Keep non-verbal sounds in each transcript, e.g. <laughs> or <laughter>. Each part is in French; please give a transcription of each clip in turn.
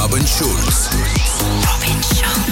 Robin Schulz. Robin Schulz.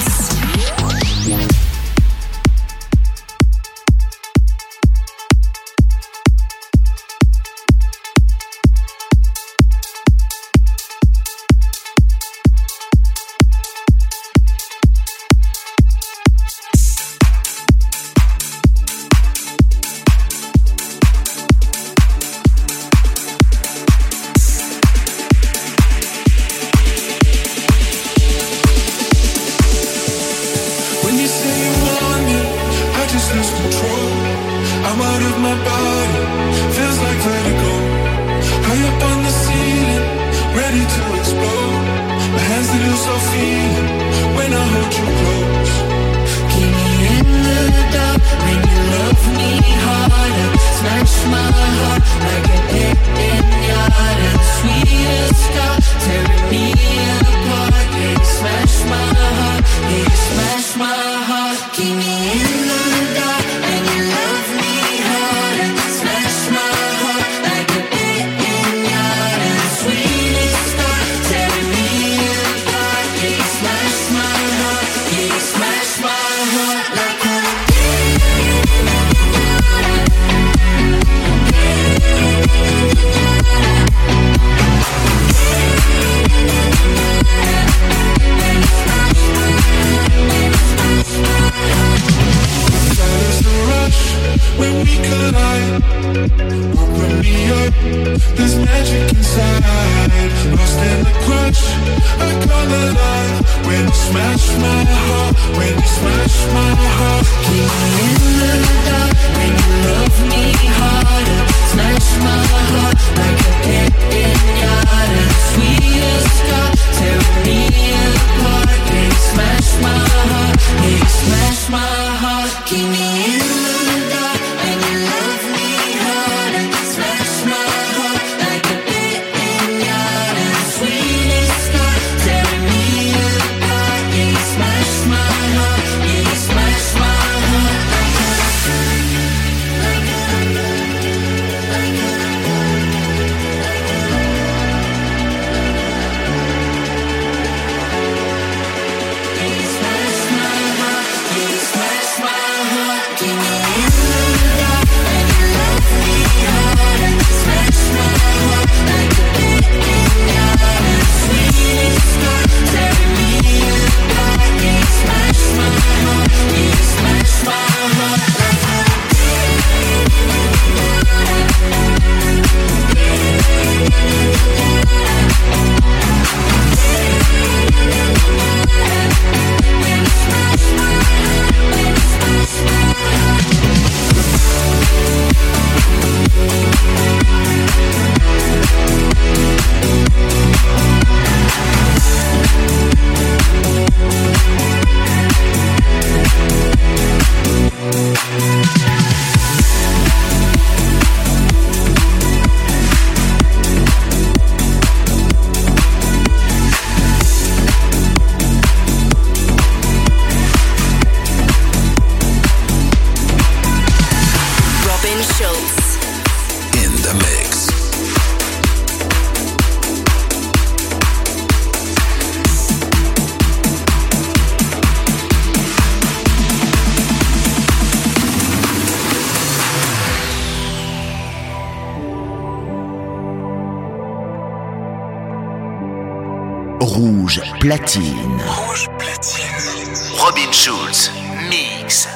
platine. Rouge platine. Robin Schulz, mix.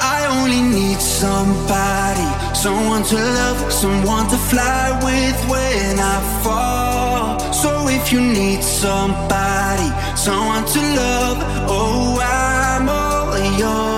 I only need somebody, someone to love, someone to fly with when I fall. So if you need somebody, someone to love, oh, I'm all yours.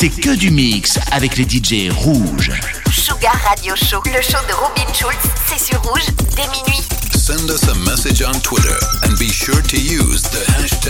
c'est que du mix avec les DJ rouges. Sugar Radio Show, le show de Robin Schultz, c'est sur rouge dès minuit. Send us a message on Twitter and be sure to use the hashtag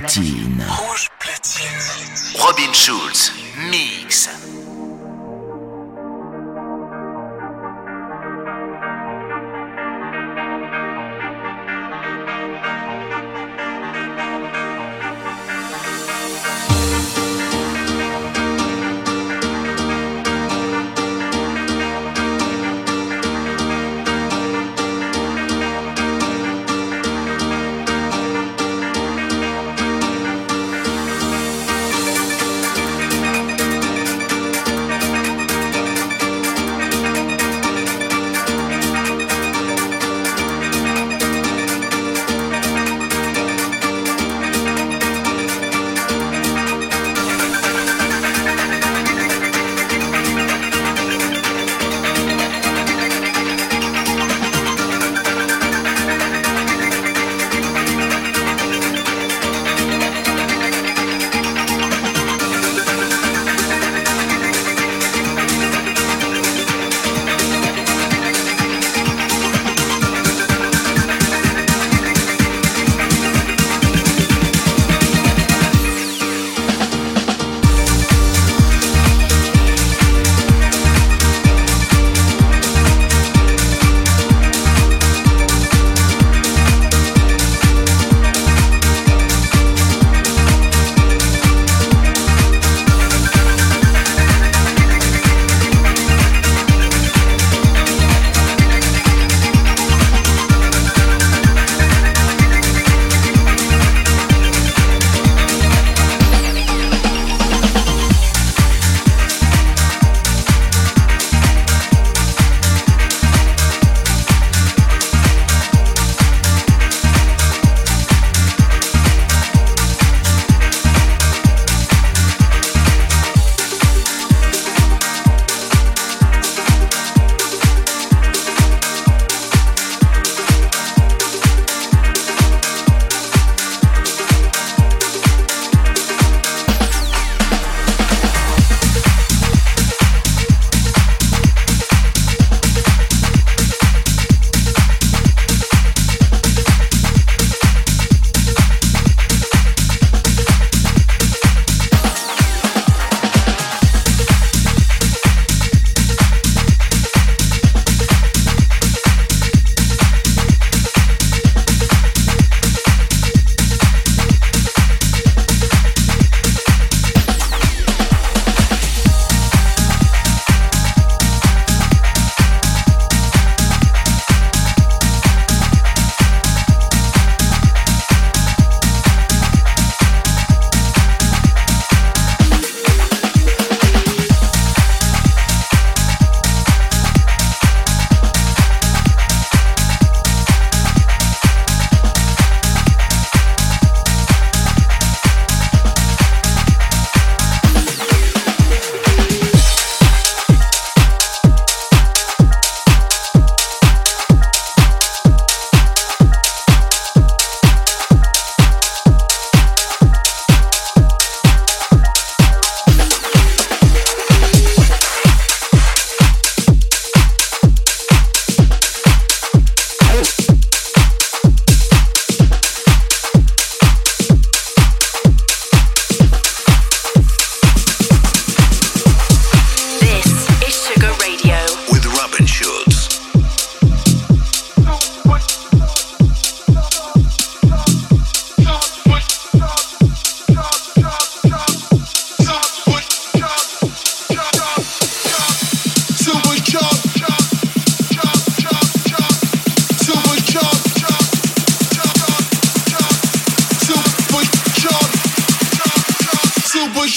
прекрати.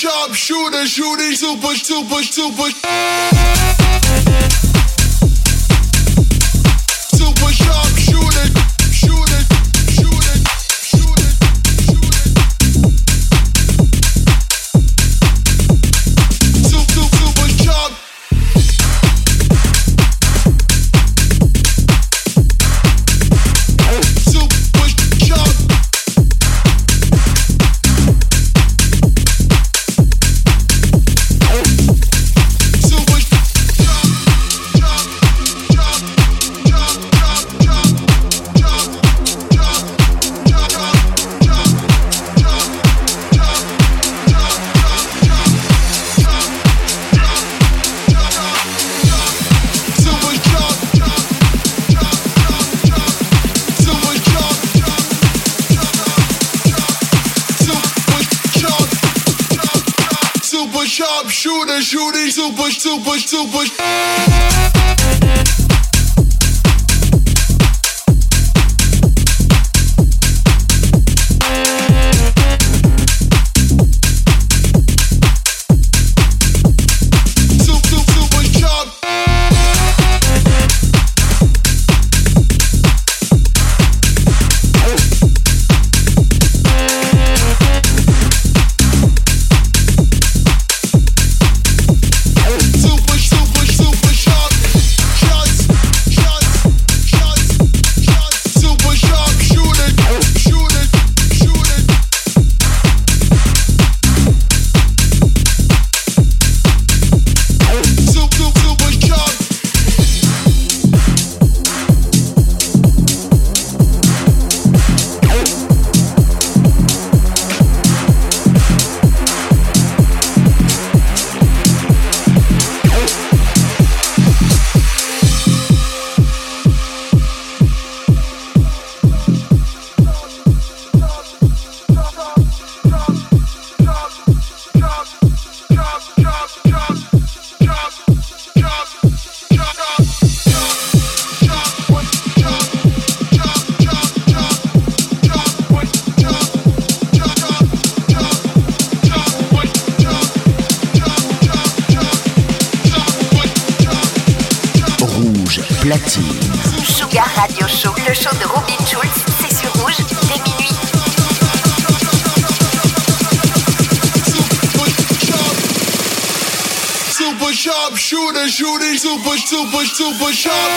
sharp shooter, shooting super, super, super. puxar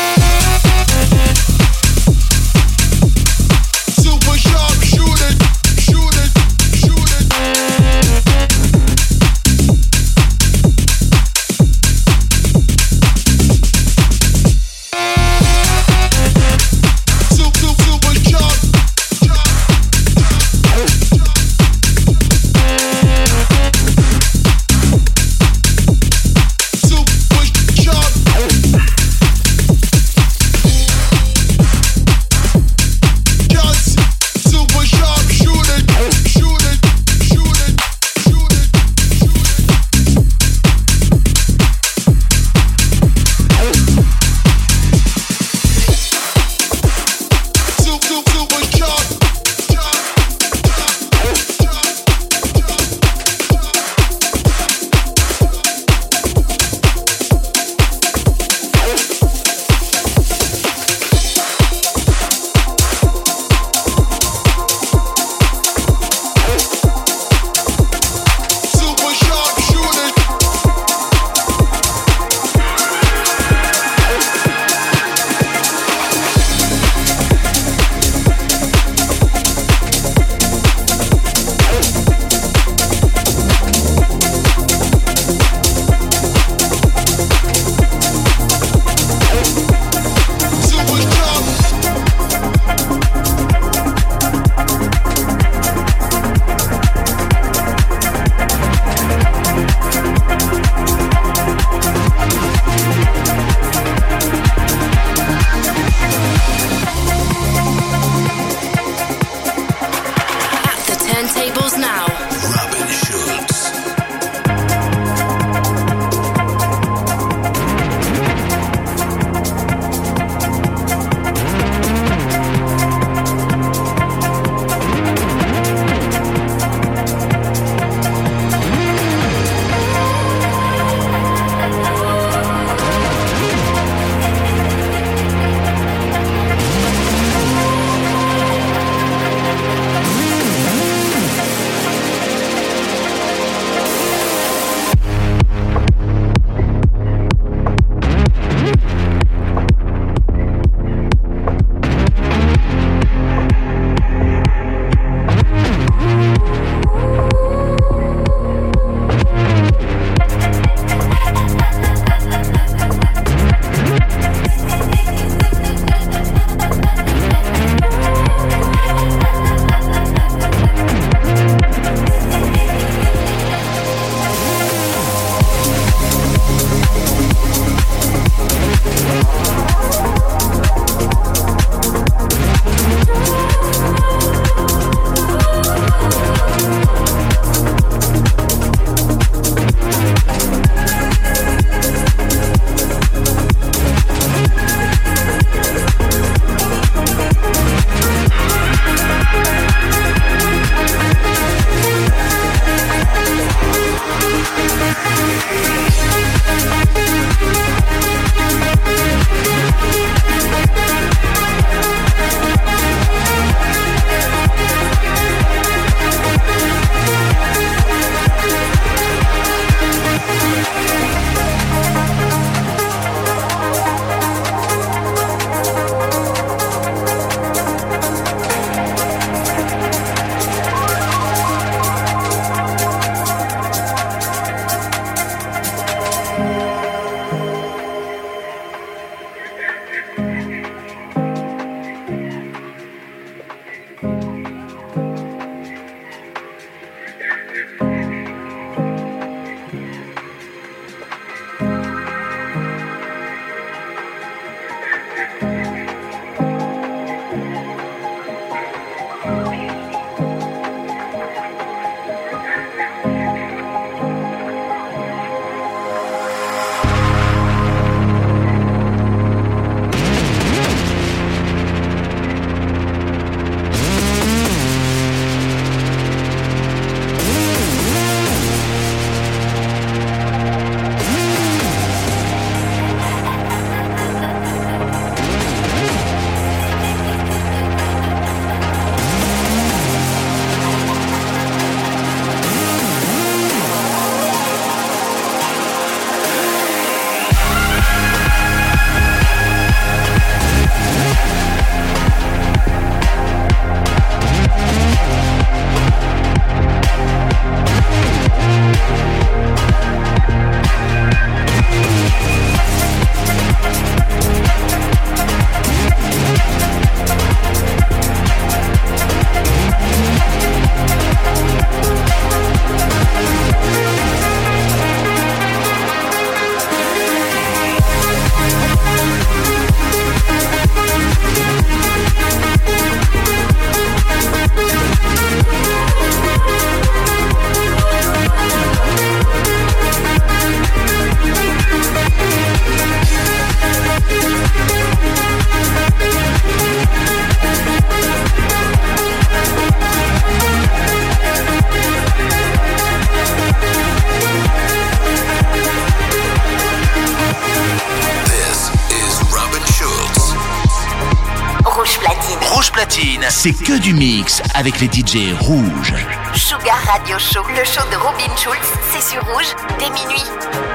c'est que du mix avec les DJ rouges. Sugar Radio Show, le show de Robin Schulz, c'est sur rouge dès minuit.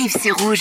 live, c'est rouge.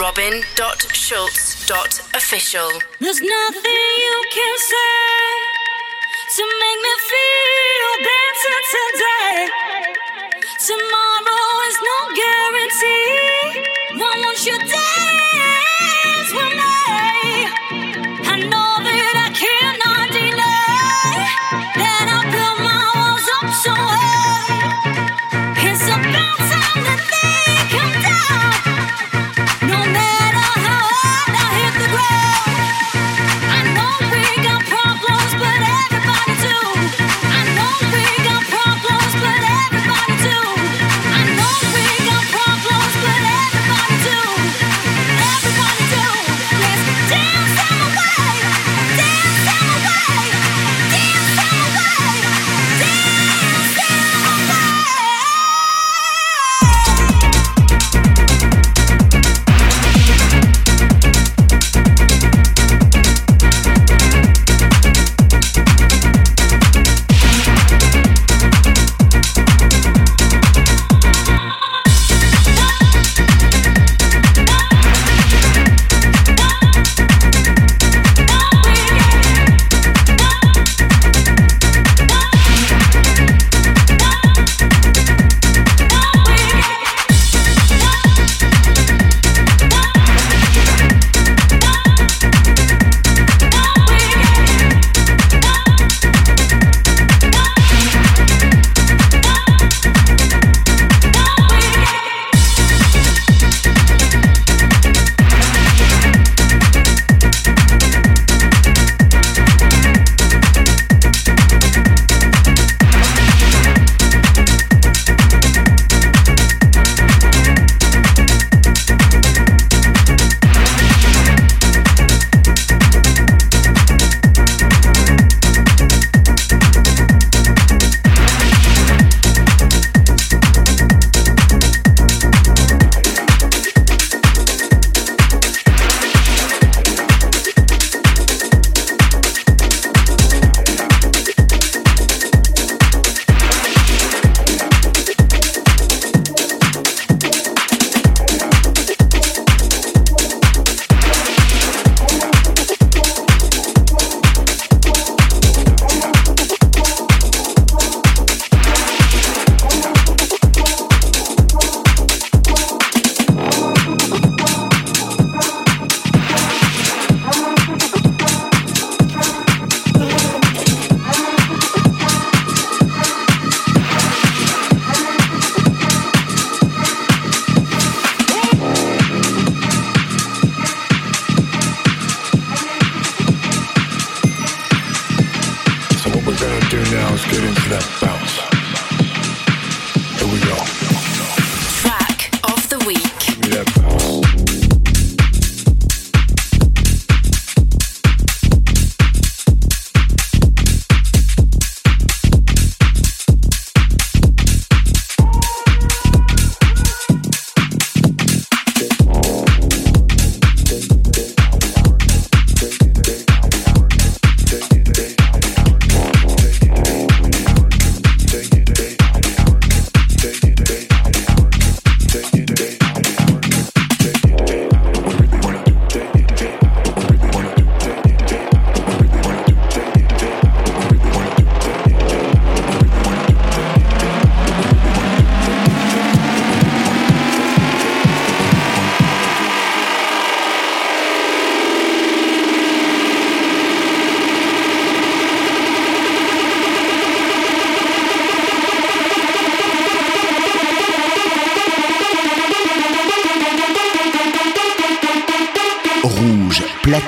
robin.schultz.official. There's nothing you can say to make me feel better today. Tomorrow is no guarantee. Why won't you dare?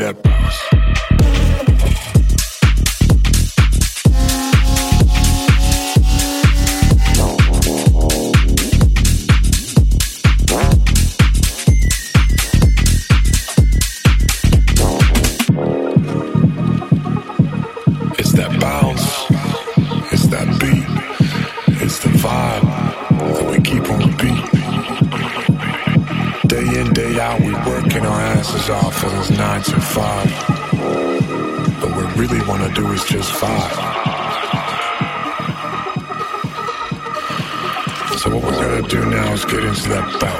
that. five. So what we're gonna do now is get into that bout.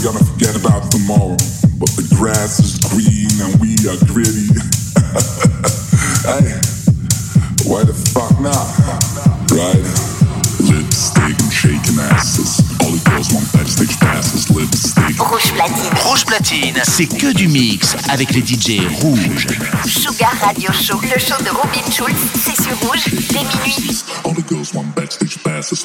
probably gonna forget about tomorrow, but the grass is green and we are gritty. <laughs> hey, why the fuck not? Right? Lipstick and shaking asses. All the girls want backstage passes. Lipstick. Rouge platine. Rouge platine, c'est que du mix avec les DJ rouges. Sugar Radio Show, le show de Robin Schulz, c'est sur rouge dès minuit. All the girls want backstage passes.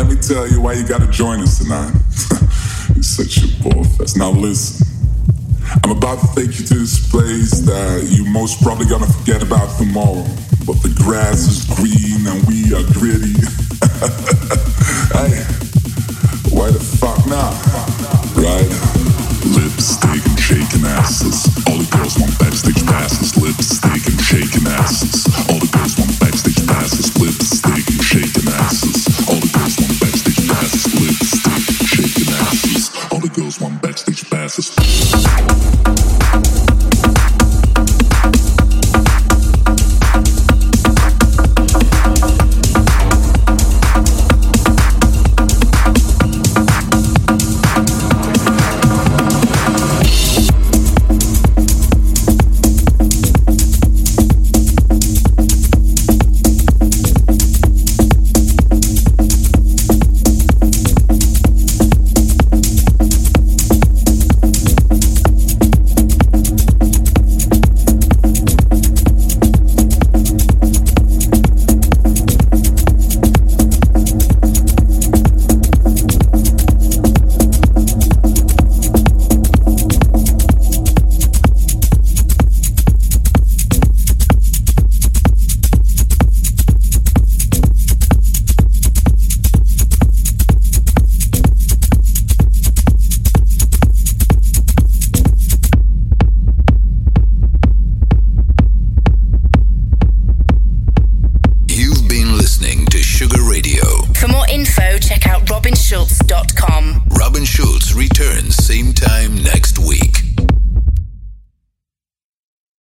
let me tell you why you gotta join us tonight. <laughs> You're such a bullfest. Now listen, I'm about to take you to this place that you most probably gonna forget about tomorrow. But the grass is green and we are gritty. <laughs> hey, why the fuck not? Right? Lipstick and shaking asses. All the girls want backstage passes. Lipstick and shaking asses.